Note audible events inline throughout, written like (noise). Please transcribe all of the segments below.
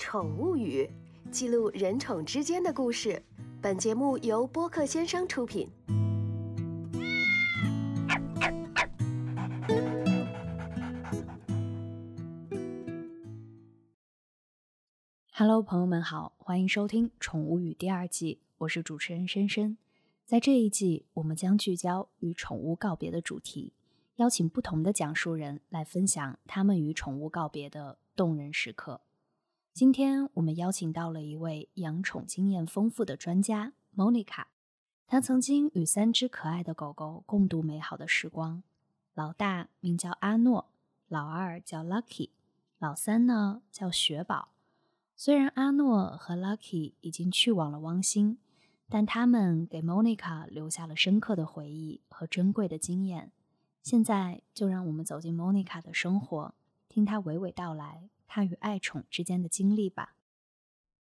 宠物语》，记录人宠之间的故事。本节目由播客先生出品。Hello，朋友们好，欢迎收听《宠物语》第二季，我是主持人深深。在这一季，我们将聚焦与宠物告别的主题。邀请不同的讲述人来分享他们与宠物告别的动人时刻。今天我们邀请到了一位养宠经验丰富的专家 Monica，她曾经与三只可爱的狗狗共度美好的时光。老大名叫阿诺，老二叫 Lucky，老三呢叫雪宝。虽然阿诺和 Lucky 已经去往了汪星，但他们给 Monica 留下了深刻的回忆和珍贵的经验。现在就让我们走进 Monica 的生活，听她娓娓道来他与爱宠之间的经历吧。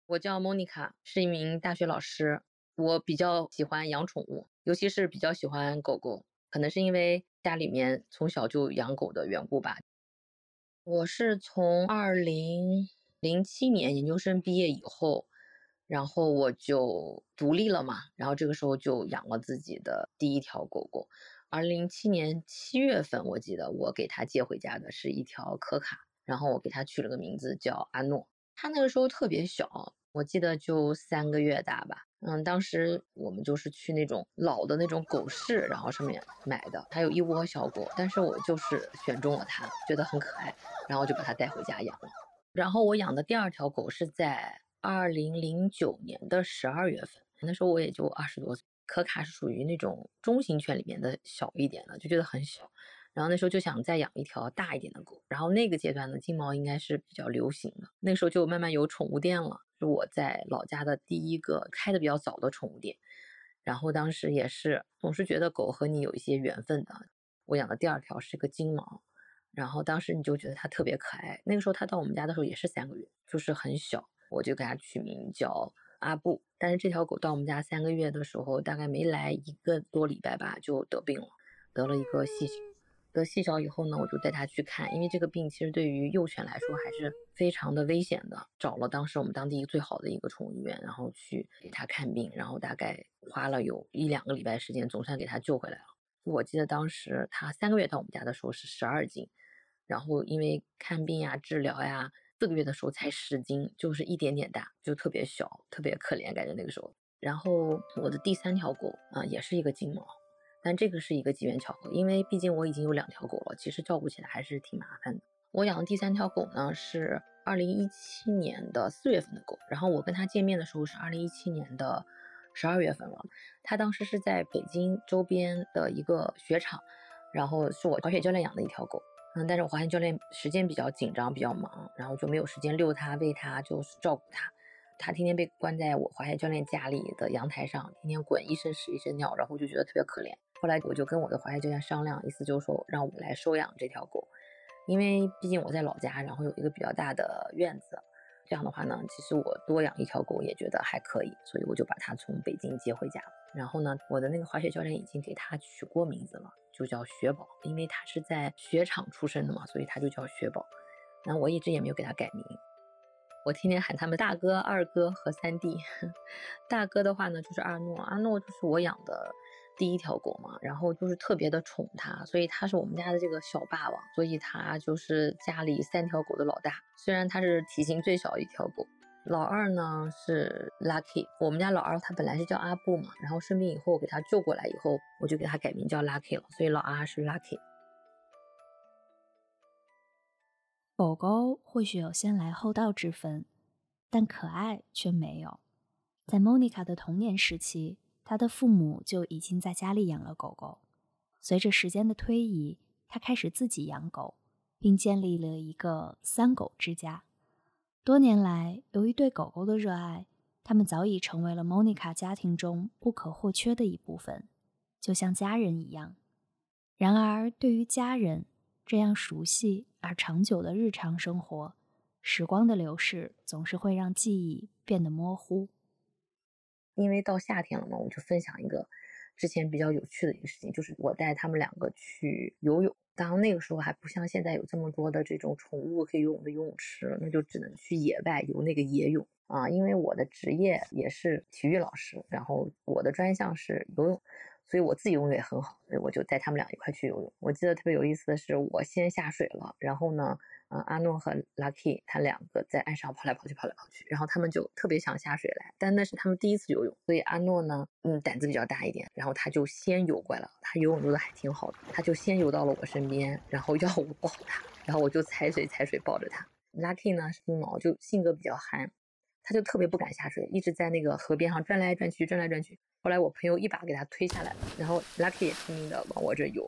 我叫 Monica，是一名大学老师。我比较喜欢养宠物，尤其是比较喜欢狗狗，可能是因为家里面从小就养狗的缘故吧。我是从二零零七年研究生毕业以后，然后我就独立了嘛，然后这个时候就养了自己的第一条狗狗。二零零七年七月份，我记得我给他接回家的是一条可卡，然后我给他取了个名字叫阿诺。他那个时候特别小，我记得就三个月大吧。嗯，当时我们就是去那种老的那种狗市，然后上面买的，还有一窝小狗，但是我就是选中了它，觉得很可爱，然后就把它带回家养了。然后我养的第二条狗是在二零零九年的十二月份，那时候我也就二十多岁。可卡是属于那种中型犬里面的小一点的，就觉得很小。然后那时候就想再养一条大一点的狗。然后那个阶段呢，金毛应该是比较流行的。那时候就慢慢有宠物店了，是我在老家的第一个开的比较早的宠物店。然后当时也是总是觉得狗和你有一些缘分的。我养的第二条是个金毛，然后当时你就觉得它特别可爱。那个时候它到我们家的时候也是三个月，就是很小，我就给它取名叫。阿布，但是这条狗到我们家三个月的时候，大概没来一个多礼拜吧，就得病了，得了一个细菌。得细小以后呢，我就带它去看，因为这个病其实对于幼犬来说还是非常的危险的。找了当时我们当地最好的一个宠物医院，然后去给它看病，然后大概花了有一两个礼拜时间，总算给它救回来了。我记得当时它三个月到我们家的时候是十二斤，然后因为看病呀、治疗呀。四个月的时候才十斤，就是一点点大，就特别小，特别可怜，感觉那个时候。然后我的第三条狗啊，也是一个金毛，但这个是一个机缘巧合，因为毕竟我已经有两条狗了，其实照顾起来还是挺麻烦的。我养的第三条狗呢是二零一七年的四月份的狗，然后我跟它见面的时候是二零一七年的十二月份了。它当时是在北京周边的一个雪场，然后是我滑雪教练养的一条狗。嗯，但是我滑雪教练时间比较紧张，比较忙，然后就没有时间遛它、喂它，就是照顾它。它天天被关在我滑雪教练家里的阳台上，天天滚，一身屎一身尿，然后就觉得特别可怜。后来我就跟我的滑雪教练商量，意思就是说让我来收养这条狗，因为毕竟我在老家，然后有一个比较大的院子，这样的话呢，其实我多养一条狗也觉得还可以，所以我就把它从北京接回家。然后呢，我的那个滑雪教练已经给它取过名字了。就叫雪宝，因为它是在雪场出生的嘛，所以它就叫雪宝。那我一直也没有给它改名，我天天喊他们大哥、二哥和三弟。(laughs) 大哥的话呢，就是阿诺，阿诺就是我养的第一条狗嘛，然后就是特别的宠它，所以它是我们家的这个小霸王，所以它就是家里三条狗的老大。虽然它是体型最小一条狗。老二呢是 Lucky，我们家老二他本来是叫阿布嘛，然后生病以后给他救过来以后，我就给他改名叫 Lucky 了，所以老二是 Lucky。狗狗或许有先来后到之分，但可爱却没有。在 Monica 的童年时期，他的父母就已经在家里养了狗狗。随着时间的推移，他开始自己养狗，并建立了一个三狗之家。多年来，由于对狗狗的热爱，他们早已成为了 Monica 家庭中不可或缺的一部分，就像家人一样。然而，对于家人这样熟悉而长久的日常生活，时光的流逝总是会让记忆变得模糊。因为到夏天了嘛，我就分享一个之前比较有趣的一个事情，就是我带他们两个去游泳，当那个时候还不像现在有这么多的这种宠物可以游泳的游泳池，那就只能去野外游那个野泳啊。因为我的职业也是体育老师，然后我的专项是游泳，所以我自己游泳也很好，所以我就带他们俩一块去游泳。我记得特别有意思的是，我先下水了，然后呢。嗯，阿诺和 Lucky 他两个在岸上跑来跑去，跑来跑去，然后他们就特别想下水来，但那是他们第一次游泳，所以阿诺呢，嗯，胆子比较大一点，然后他就先游过来了。他游泳游的还挺好的，他就先游到了我身边，然后要我抱他，然后我就踩水踩水抱着他。Lucky 呢是毛，就性格比较憨，他就特别不敢下水，一直在那个河边上转来转去，转来转去。后来我朋友一把给他推下来了，然后 Lucky 也拼命的往我这游，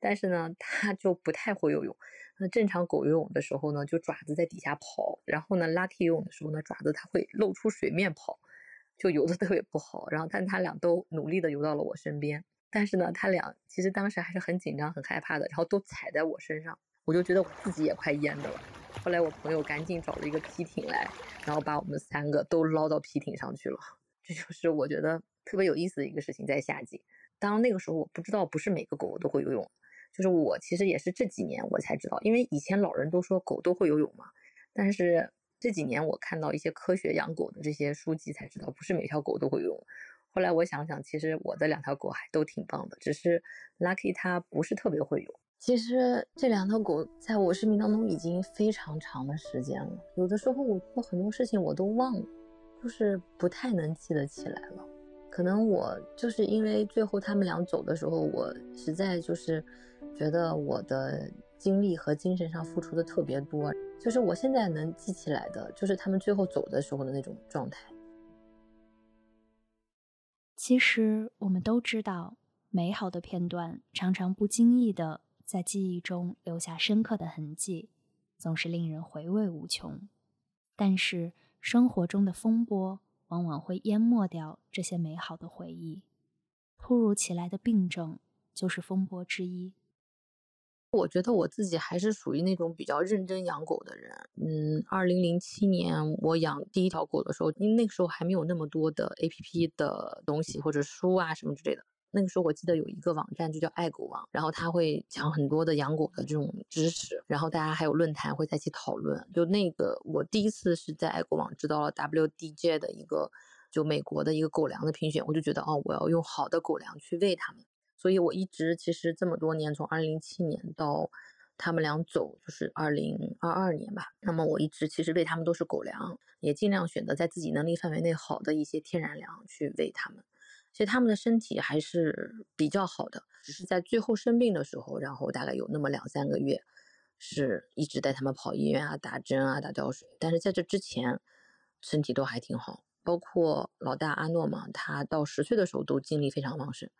但是呢，他就不太会游泳。那正常狗游泳的时候呢，就爪子在底下跑，然后呢，Lucky 游泳的时候呢，爪子它会露出水面跑，就游的特别不好。然后，但他俩都努力的游到了我身边，但是呢，他俩其实当时还是很紧张、很害怕的，然后都踩在我身上，我就觉得我自己也快淹的了。后来我朋友赶紧找了一个皮艇来，然后把我们三个都捞到皮艇上去了。这就是我觉得特别有意思的一个事情，在夏季。当然那个时候我不知道，不是每个狗都会游泳。就是我其实也是这几年我才知道，因为以前老人都说狗都会游泳嘛，但是这几年我看到一些科学养狗的这些书籍才知道，不是每条狗都会游泳。后来我想想，其实我的两条狗还都挺棒的，只是 Lucky 它不是特别会游。其实这两条狗在我生命当中已经非常长的时间了，有的时候我做很多事情我都忘了，就是不太能记得起来了。可能我就是因为最后他们俩走的时候，我实在就是。觉得我的精力和精神上付出的特别多，就是我现在能记起来的，就是他们最后走的时候的那种状态。其实我们都知道，美好的片段常常不经意的在记忆中留下深刻的痕迹，总是令人回味无穷。但是生活中的风波往往会淹没掉这些美好的回忆，突如其来的病症就是风波之一。我觉得我自己还是属于那种比较认真养狗的人。嗯，二零零七年我养第一条狗的时候，因为那个时候还没有那么多的 A P P 的东西或者书啊什么之类的。那个时候我记得有一个网站就叫爱狗网，然后他会讲很多的养狗的这种知识，然后大家还有论坛会在一起讨论。就那个我第一次是在爱狗网知道了 W D J 的一个就美国的一个狗粮的评选，我就觉得哦，我要用好的狗粮去喂它们。所以，我一直其实这么多年，从二零零七年到他们俩走，就是二零二二年吧。那么，我一直其实喂他们都是狗粮，也尽量选择在自己能力范围内好的一些天然粮去喂他们。其实他们的身体还是比较好的，只是在最后生病的时候，然后大概有那么两三个月，是一直带他们跑医院啊、打针啊、打吊水。但是在这之前，身体都还挺好。包括老大阿诺嘛，他到十岁的时候都精力非常旺盛。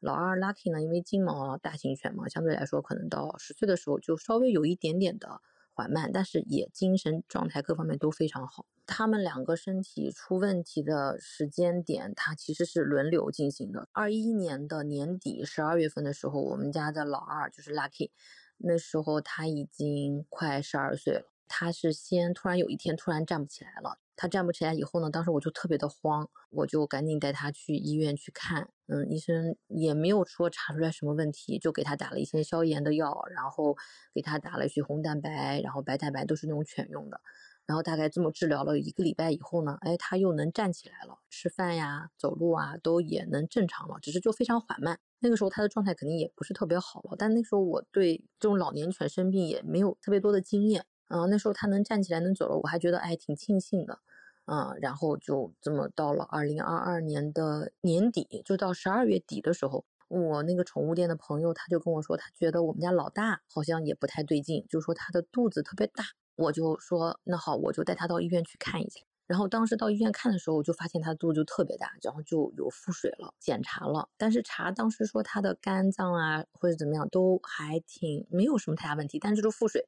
老二 Lucky 呢，因为金毛大型犬嘛，相对来说可能到十岁的时候就稍微有一点点的缓慢，但是也精神状态各方面都非常好。他们两个身体出问题的时间点，它其实是轮流进行的。二一年的年底十二月份的时候，我们家的老二就是 Lucky，那时候他已经快十二岁了。他是先突然有一天突然站不起来了。他站不起来以后呢，当时我就特别的慌，我就赶紧带他去医院去看。嗯，医生也没有说查出来什么问题，就给他打了一些消炎的药，然后给他打了血红蛋白，然后白蛋白都是那种犬用的。然后大概这么治疗了一个礼拜以后呢，哎，他又能站起来了，吃饭呀、走路啊都也能正常了，只是就非常缓慢。那个时候他的状态肯定也不是特别好了，但那时候我对这种老年犬生病也没有特别多的经验。嗯，那时候他能站起来能走了，我还觉得哎挺庆幸的。嗯，然后就这么到了二零二二年的年底，就到十二月底的时候，我那个宠物店的朋友他就跟我说，他觉得我们家老大好像也不太对劲，就说他的肚子特别大。我就说那好，我就带他到医院去看一下。然后当时到医院看的时候，我就发现他肚子就特别大，然后就有腹水了。检查了，但是查当时说他的肝脏啊或者怎么样都还挺没有什么太大问题，但是就腹水。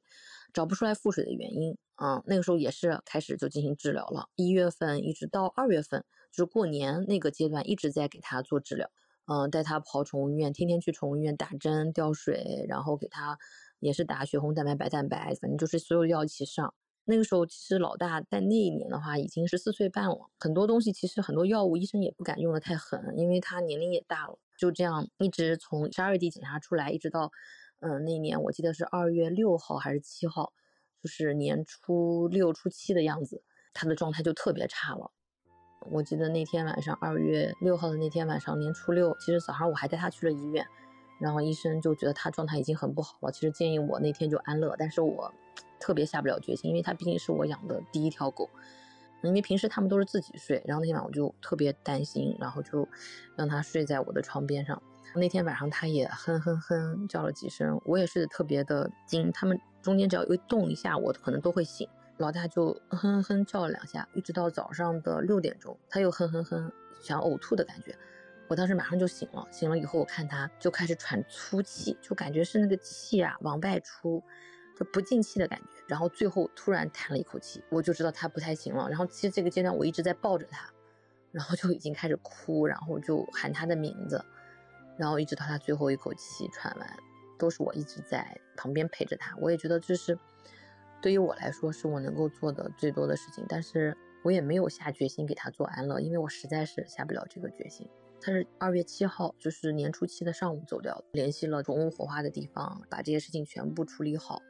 找不出来腹水的原因，嗯，那个时候也是开始就进行治疗了。一月份一直到二月份，就是过年那个阶段，一直在给他做治疗，嗯，带他跑宠物医院，天天去宠物医院打针、吊水，然后给他也是打血红蛋白、白蛋白，反正就是所有药一起上。那个时候其实老大在那一年的话已经是四岁半了，很多东西其实很多药物医生也不敢用的太狠，因为他年龄也大了。就这样一直从十二月底检查出来，一直到。嗯，那年我记得是二月六号还是七号，就是年初六、初七的样子，他的状态就特别差了。我记得那天晚上，二月六号的那天晚上，年初六，其实早上我还带他去了医院，然后医生就觉得他状态已经很不好了，其实建议我那天就安乐，但是我特别下不了决心，因为他毕竟是我养的第一条狗。因为平时他们都是自己睡，然后那天晚上我就特别担心，然后就让他睡在我的床边上。那天晚上他也哼哼哼叫了几声，我也睡得特别的惊。他们中间只要一动一下，我可能都会醒。老大就哼哼哼叫了两下，一直到早上的六点钟，他又哼哼哼想呕吐的感觉。我当时马上就醒了，醒了以后我看他就开始喘粗气，就感觉是那个气啊往外出。就不进气的感觉，然后最后突然叹了一口气，我就知道他不太行了。然后其实这个阶段我一直在抱着他，然后就已经开始哭，然后就喊他的名字，然后一直到他最后一口气喘完，都是我一直在旁边陪着他。我也觉得这是对于我来说是我能够做的最多的事情，但是我也没有下决心给他做安乐，因为我实在是下不了这个决心。他是二月七号，就是年初七的上午走掉，联系了宠物火化的地方，把这些事情全部处理好。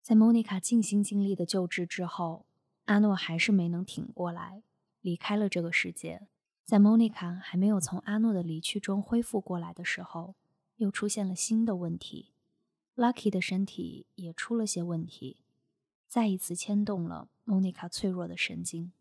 在莫妮卡尽心尽力的救治之后，阿诺还是没能挺过来，离开了这个世界。在莫妮卡还没有从阿诺的离去中恢复过来的时候，又出现了新的问题，Lucky 的身体也出了些问题，再一次牵动了莫妮卡脆弱的神经。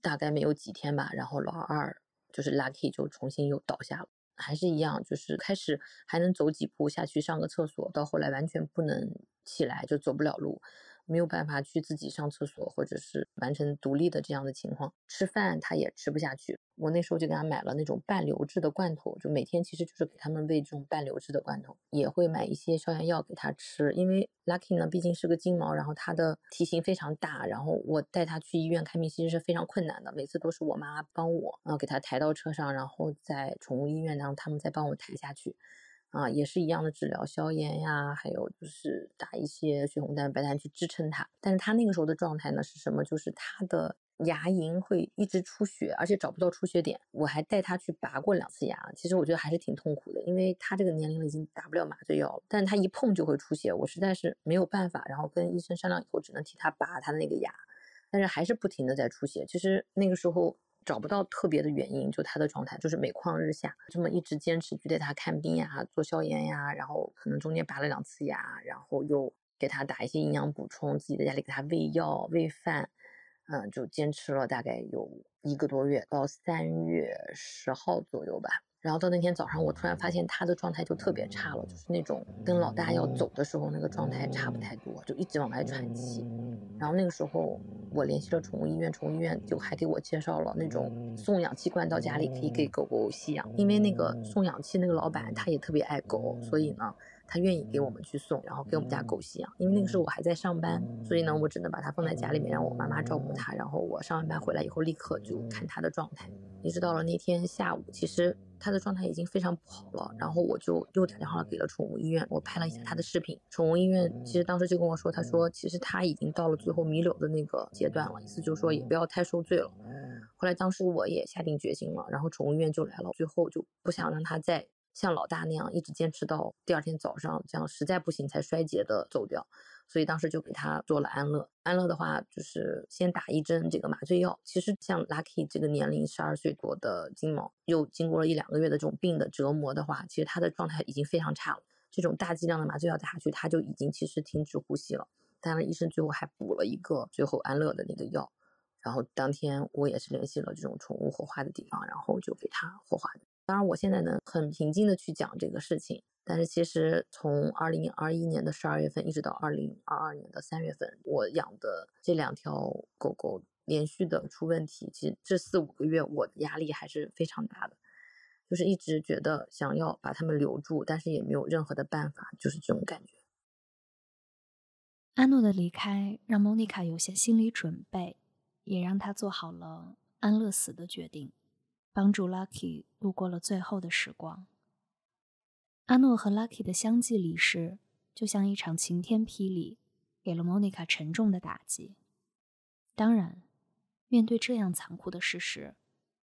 大概没有几天吧，然后老二就是 Lucky 就重新又倒下了。还是一样，就是开始还能走几步下去上个厕所，到后来完全不能起来，就走不了路。没有办法去自己上厕所，或者是完成独立的这样的情况，吃饭他也吃不下去。我那时候就给他买了那种半流质的罐头，就每天其实就是给他们喂这种半流质的罐头，也会买一些消炎药给他吃。因为 Lucky 呢毕竟是个金毛，然后它的体型非常大，然后我带它去医院看病其实是非常困难的，每次都是我妈帮我，然后给它抬到车上，然后在宠物医院，然后他们再帮我抬下去。啊，也是一样的治疗，消炎呀，还有就是打一些血红蛋白蛋去支撑它。但是它那个时候的状态呢是什么？就是它的牙龈会一直出血，而且找不到出血点。我还带它去拔过两次牙，其实我觉得还是挺痛苦的，因为它这个年龄了已经打不了麻醉药了，但是它一碰就会出血，我实在是没有办法。然后跟医生商量以后，只能替它拔它的那个牙，但是还是不停的在出血。其实那个时候。找不到特别的原因，就他的状态就是每况日下，这么一直坚持去带他看病呀、做消炎呀，然后可能中间拔了两次牙，然后又给他打一些营养补充，自己在家里给他喂药、喂饭，嗯，就坚持了大概有一个多月，到三月十号左右吧。然后到那天早上，我突然发现他的状态就特别差了，就是那种跟老大要走的时候那个状态差不太多，就一直往外喘气。然后那个时候我联系了宠物医院，宠物医院就还给我介绍了那种送氧气罐到家里可以给狗狗吸氧，因为那个送氧气那个老板他也特别爱狗，所以呢。他愿意给我们去送，然后给我们家狗吸氧。因为那个时候我还在上班，所以呢，我只能把它放在家里面，让我妈妈照顾它。然后我上完班回来以后，立刻就看它的状态。一直到了那天下午，其实它的状态已经非常不好了。然后我就又打电话给了宠物医院，我拍了一下它的视频。宠物医院其实当时就跟我说，他说其实它已经到了最后弥留的那个阶段了，意思就是说也不要太受罪了。后来当时我也下定决心了，然后宠物医院就来了，最后就不想让它再。像老大那样一直坚持到第二天早上，这样实在不行才衰竭的走掉，所以当时就给他做了安乐。安乐的话就是先打一针这个麻醉药。其实像 Lucky 这个年龄十二岁多的金毛，又经过了一两个月的这种病的折磨的话，其实他的状态已经非常差了。这种大剂量的麻醉药打下去，他就已经其实停止呼吸了。当然，医生最后还补了一个最后安乐的那个药。然后当天我也是联系了这种宠物火化的地方，然后就给他火化的。当然，我现在能很平静的去讲这个事情，但是其实从二零二一年的十二月份一直到二零二二年的三月份，我养的这两条狗狗连续的出问题，其实这四五个月我的压力还是非常大的，就是一直觉得想要把它们留住，但是也没有任何的办法，就是这种感觉。阿诺的离开让莫妮卡有些心理准备，也让她做好了安乐死的决定。帮助 Lucky 度过了最后的时光。阿诺和 Lucky 的相继离世，就像一场晴天霹雳，给了 Monica 沉重的打击。当然，面对这样残酷的事实，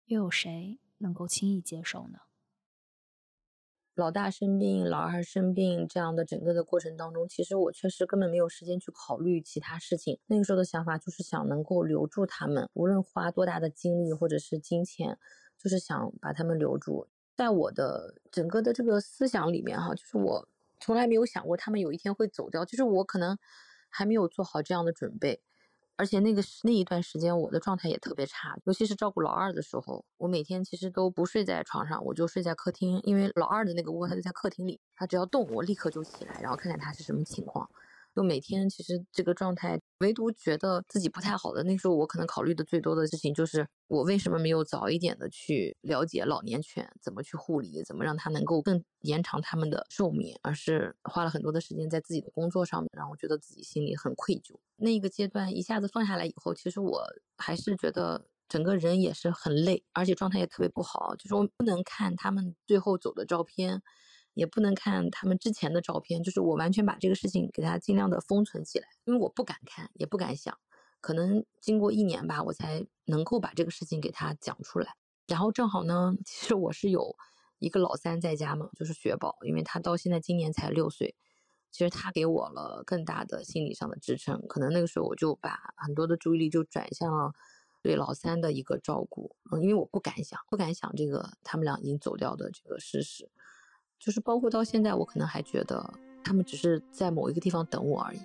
又有谁能够轻易接受呢？老大生病，老二生病，这样的整个的过程当中，其实我确实根本没有时间去考虑其他事情。那个时候的想法就是想能够留住他们，无论花多大的精力或者是金钱，就是想把他们留住。在我的整个的这个思想里面，哈，就是我从来没有想过他们有一天会走掉，就是我可能还没有做好这样的准备。而且那个那一段时间，我的状态也特别差，尤其是照顾老二的时候，我每天其实都不睡在床上，我就睡在客厅，因为老二的那个窝他就在客厅里，他只要动，我立刻就起来，然后看看他是什么情况。就每天其实这个状态，唯独觉得自己不太好的那时候，我可能考虑的最多的事情就是我为什么没有早一点的去了解老年犬怎么去护理，怎么让它能够更延长它们的寿命，而是花了很多的时间在自己的工作上面，让我觉得自己心里很愧疚。那个阶段一下子放下来以后，其实我还是觉得整个人也是很累，而且状态也特别不好，就是我不能看他们最后走的照片。也不能看他们之前的照片，就是我完全把这个事情给他尽量的封存起来，因为我不敢看，也不敢想。可能经过一年吧，我才能够把这个事情给他讲出来。然后正好呢，其实我是有一个老三在家嘛，就是雪宝，因为他到现在今年才六岁，其实他给我了更大的心理上的支撑。可能那个时候我就把很多的注意力就转向了对老三的一个照顾，嗯，因为我不敢想，不敢想这个他们俩已经走掉的这个事实。就是包括到现在，我可能还觉得他们只是在某一个地方等我而已。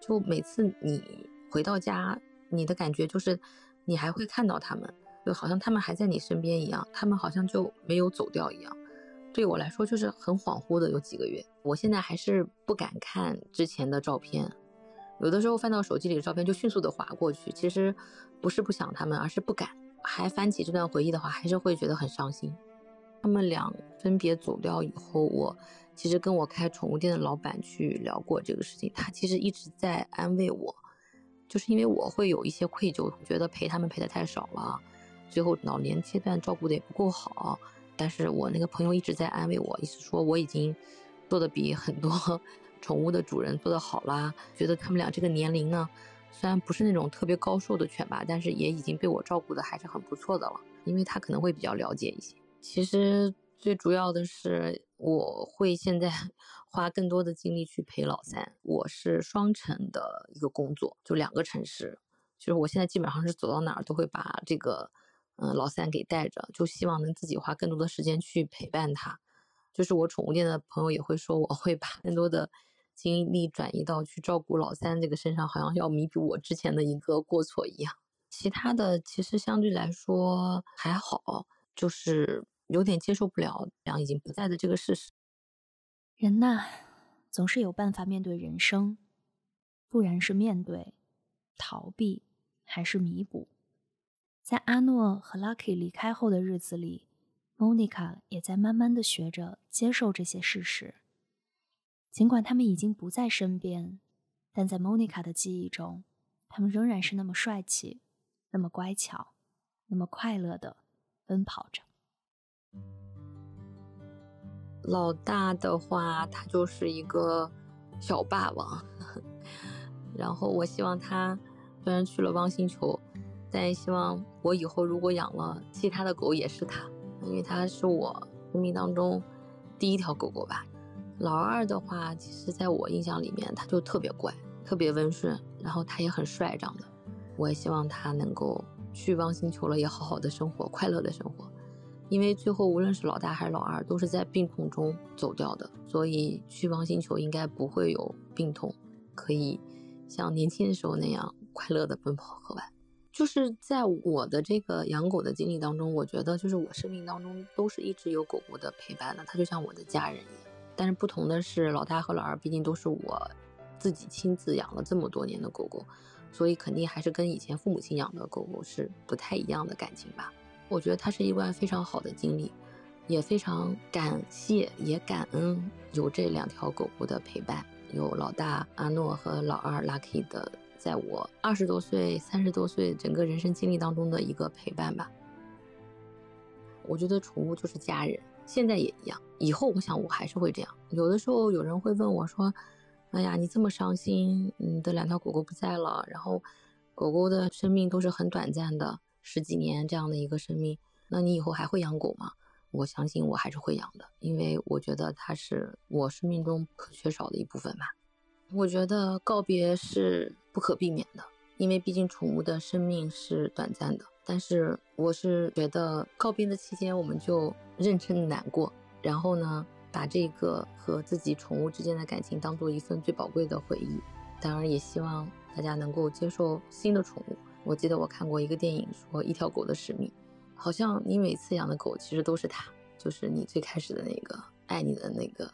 就每次你回到家，你的感觉就是你还会看到他们，就好像他们还在你身边一样，他们好像就没有走掉一样。对我来说，就是很恍惚的有几个月。我现在还是不敢看之前的照片，有的时候翻到手机里的照片就迅速的划过去。其实不是不想他们，而是不敢。还翻起这段回忆的话，还是会觉得很伤心。他们俩分别走掉以后，我其实跟我开宠物店的老板去聊过这个事情。他其实一直在安慰我，就是因为我会有一些愧疚，觉得陪他们陪的太少了，最后老年阶段照顾的也不够好。但是我那个朋友一直在安慰我，意思说我已经做的比很多 (laughs) 宠物的主人做的好啦。觉得他们俩这个年龄呢，虽然不是那种特别高寿的犬吧，但是也已经被我照顾的还是很不错的了。因为他可能会比较了解一些。其实最主要的是，我会现在 (laughs) 花更多的精力去陪老三。我是双城的一个工作，就两个城市。就是我现在基本上是走到哪儿都会把这个，嗯，老三给带着，就希望能自己花更多的时间去陪伴他。就是我宠物店的朋友也会说，我会把更多的精力转移到去照顾老三这个身上，好像要弥补我之前的一个过错一样。其他的其实相对来说还好。就是有点接受不了两已经不在的这个事实。人呐，总是有办法面对人生，不然是面对、逃避还是弥补。在阿诺和 Lucky 离开后的日子里，Monica 也在慢慢的学着接受这些事实。尽管他们已经不在身边，但在 Monica 的记忆中，他们仍然是那么帅气，那么乖巧，那么快乐的。奔跑着。老大的话，他就是一个小霸王。(laughs) 然后我希望他虽然去了汪星球，但也希望我以后如果养了其他的狗，也是他，因为他是我生命当中第一条狗狗吧。老二的话，其实在我印象里面，他就特别乖，特别温顺，然后他也很帅，长得。我也希望他能够。去汪星球了，也好好的生活，快乐的生活。因为最后无论是老大还是老二，都是在病痛中走掉的，所以去汪星球应该不会有病痛，可以像年轻的时候那样快乐的奔跑和玩。就是在我的这个养狗的经历当中，我觉得就是我生命当中都是一直有狗狗的陪伴的，它就像我的家人一样。但是不同的是，老大和老二毕竟都是我自己亲自养了这么多年的狗狗。所以肯定还是跟以前父母亲养的狗狗是不太一样的感情吧。我觉得它是一段非常好的经历，也非常感谢也感恩有这两条狗狗的陪伴，有老大阿诺和老二 Lucky 的，在我二十多岁、三十多岁整个人生经历当中的一个陪伴吧。我觉得宠物就是家人，现在也一样，以后我想我还是会这样。有的时候有人会问我说。哎呀，你这么伤心，你的两条狗狗不在了，然后狗狗的生命都是很短暂的，十几年这样的一个生命，那你以后还会养狗吗？我相信我还是会养的，因为我觉得它是我生命中不可缺少的一部分吧。我觉得告别是不可避免的，因为毕竟宠物的生命是短暂的。但是我是觉得告别的期间，我们就认真难过，然后呢，把这个和自己宠物之间的感情当做一份最宝贵的回忆。当然，也希望大家能够接受新的宠物。我记得我看过一个电影，说一条狗的使命。好像你每次养的狗其实都是它，就是你最开始的那个爱你的那个。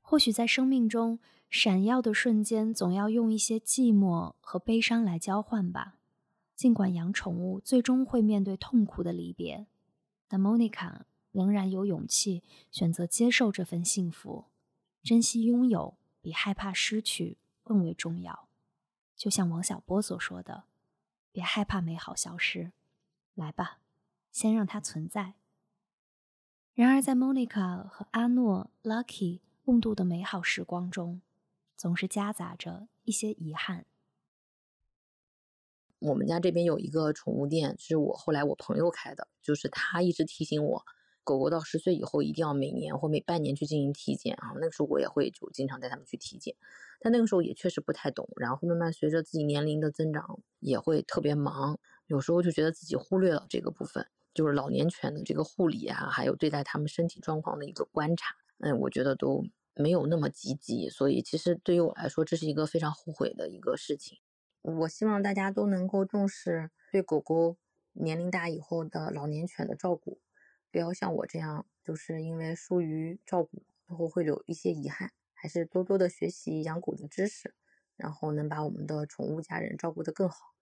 或许在生命中闪耀的瞬间，总要用一些寂寞和悲伤来交换吧。尽管养宠物最终会面对痛苦的离别，但 Monica 仍然有勇气选择接受这份幸福，珍惜拥有比害怕失去更为重要。就像王小波所说的。别害怕美好消失，来吧，先让它存在。然而，在 Monica 和阿诺、Lucky 共度的美好时光中，总是夹杂着一些遗憾。我们家这边有一个宠物店，是我后来我朋友开的，就是他一直提醒我，狗狗到十岁以后一定要每年或每半年去进行体检啊。那个时候我也会就经常带他们去体检。但那个时候也确实不太懂，然后慢慢随着自己年龄的增长，也会特别忙，有时候就觉得自己忽略了这个部分，就是老年犬的这个护理啊，还有对待他们身体状况的一个观察，嗯，我觉得都没有那么积极，所以其实对于我来说，这是一个非常后悔的一个事情。我希望大家都能够重视对狗狗年龄大以后的老年犬的照顾，不要像我这样，就是因为疏于照顾，最后会有一些遗憾。还是多多的学习养狗的知识，然后能把我们的宠物家人照顾得更好。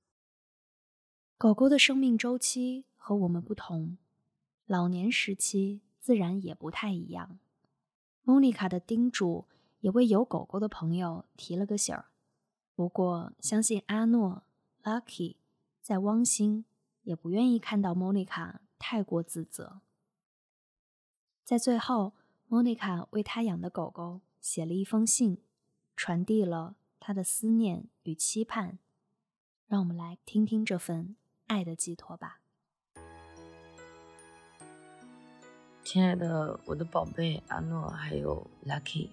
狗狗的生命周期和我们不同，老年时期自然也不太一样。莫妮卡的叮嘱也为有狗狗的朋友提了个醒儿。不过，相信阿诺、Lucky 在汪星也不愿意看到莫妮卡太过自责。在最后，莫妮卡为他养的狗狗。写了一封信，传递了他的思念与期盼。让我们来听听这份爱的寄托吧。亲爱的，我的宝贝阿诺，还有 Lucky，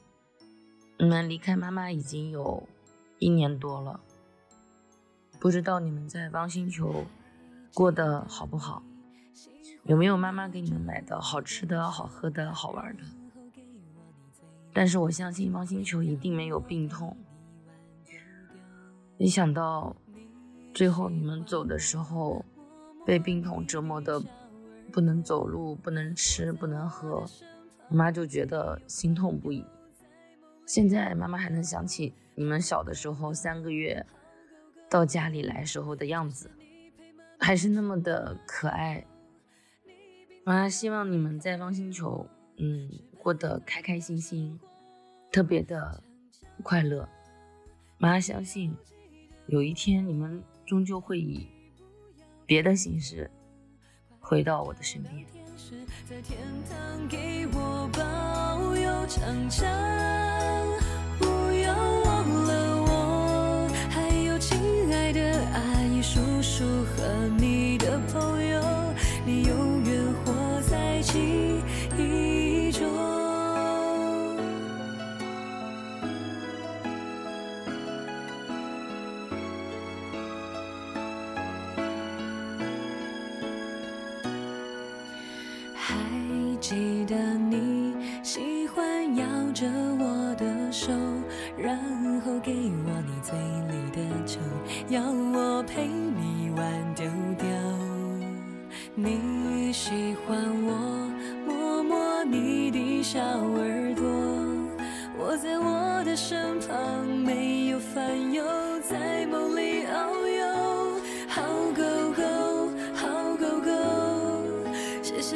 你们离开妈妈已经有一年多了，不知道你们在汪星球过得好不好？有没有妈妈给你们买的好吃的、好喝的、好玩的？但是我相信汪星球一定没有病痛。没想到，最后你们走的时候，被病痛折磨的不能走路、不能吃、不能喝，妈妈就觉得心痛不已。现在妈妈还能想起你们小的时候三个月到家里来时候的样子，还是那么的可爱。妈妈希望你们在汪星球，嗯。过得开开心心，特别的快乐。妈相信，有一天你们终究会以别的形式回到我的身边。不要忘了我，还有亲爱的阿姨、叔叔和你的朋友，你永在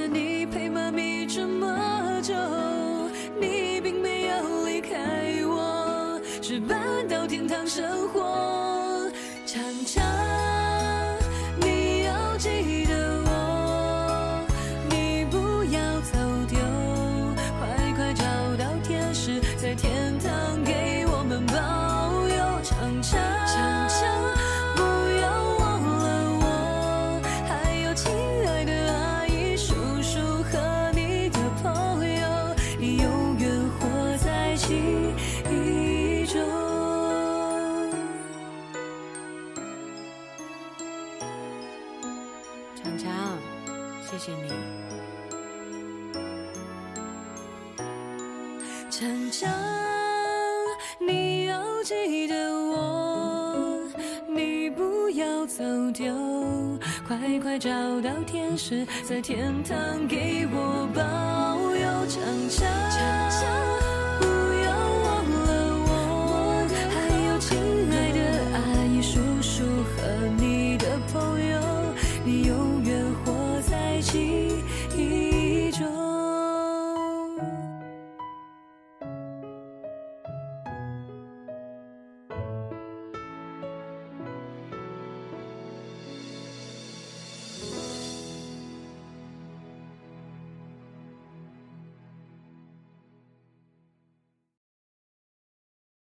你陪妈咪这么久你并没有离开我只搬到天堂生活成长，你要记得我，你不要走丢，快快找到天使，在天堂给我保佑。成长。